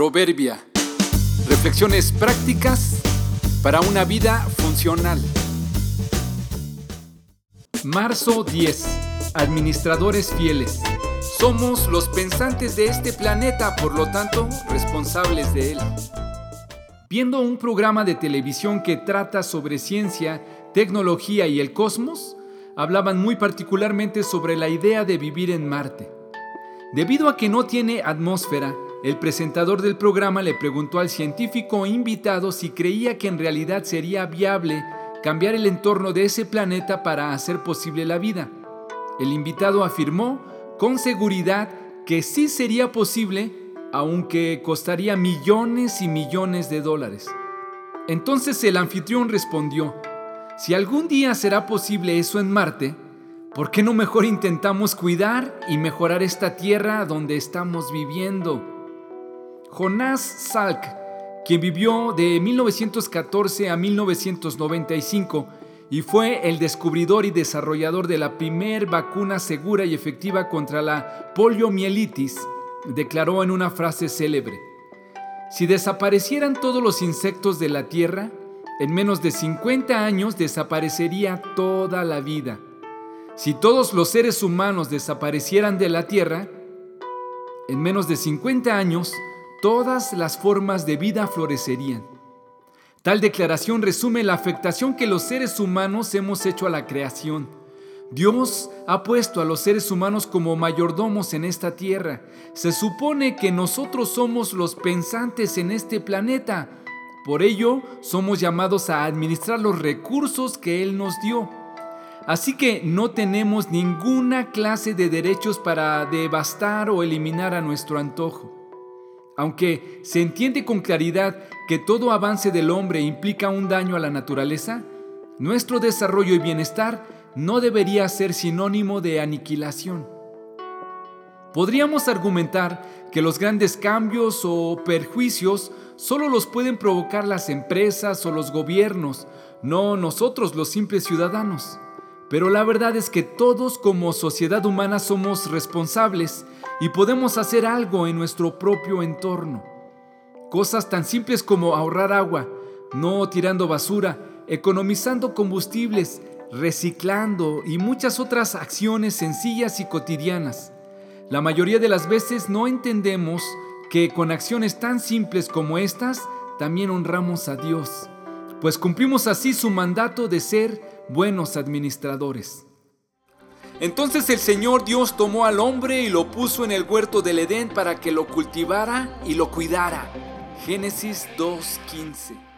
Proverbia. Reflexiones prácticas para una vida funcional. Marzo 10. Administradores fieles. Somos los pensantes de este planeta, por lo tanto, responsables de él. Viendo un programa de televisión que trata sobre ciencia, tecnología y el cosmos, hablaban muy particularmente sobre la idea de vivir en Marte. Debido a que no tiene atmósfera, el presentador del programa le preguntó al científico invitado si creía que en realidad sería viable cambiar el entorno de ese planeta para hacer posible la vida. El invitado afirmó con seguridad que sí sería posible, aunque costaría millones y millones de dólares. Entonces el anfitrión respondió, si algún día será posible eso en Marte, ¿por qué no mejor intentamos cuidar y mejorar esta tierra donde estamos viviendo? Jonás Salk, quien vivió de 1914 a 1995 y fue el descubridor y desarrollador de la primer vacuna segura y efectiva contra la poliomielitis, declaró en una frase célebre, si desaparecieran todos los insectos de la Tierra, en menos de 50 años desaparecería toda la vida. Si todos los seres humanos desaparecieran de la Tierra, en menos de 50 años todas las formas de vida florecerían. Tal declaración resume la afectación que los seres humanos hemos hecho a la creación. Dios ha puesto a los seres humanos como mayordomos en esta tierra. Se supone que nosotros somos los pensantes en este planeta. Por ello, somos llamados a administrar los recursos que Él nos dio. Así que no tenemos ninguna clase de derechos para devastar o eliminar a nuestro antojo. Aunque se entiende con claridad que todo avance del hombre implica un daño a la naturaleza, nuestro desarrollo y bienestar no debería ser sinónimo de aniquilación. Podríamos argumentar que los grandes cambios o perjuicios solo los pueden provocar las empresas o los gobiernos, no nosotros los simples ciudadanos. Pero la verdad es que todos como sociedad humana somos responsables y podemos hacer algo en nuestro propio entorno. Cosas tan simples como ahorrar agua, no tirando basura, economizando combustibles, reciclando y muchas otras acciones sencillas y cotidianas. La mayoría de las veces no entendemos que con acciones tan simples como estas también honramos a Dios, pues cumplimos así su mandato de ser buenos administradores. Entonces el Señor Dios tomó al hombre y lo puso en el huerto del Edén para que lo cultivara y lo cuidara. Génesis 2.15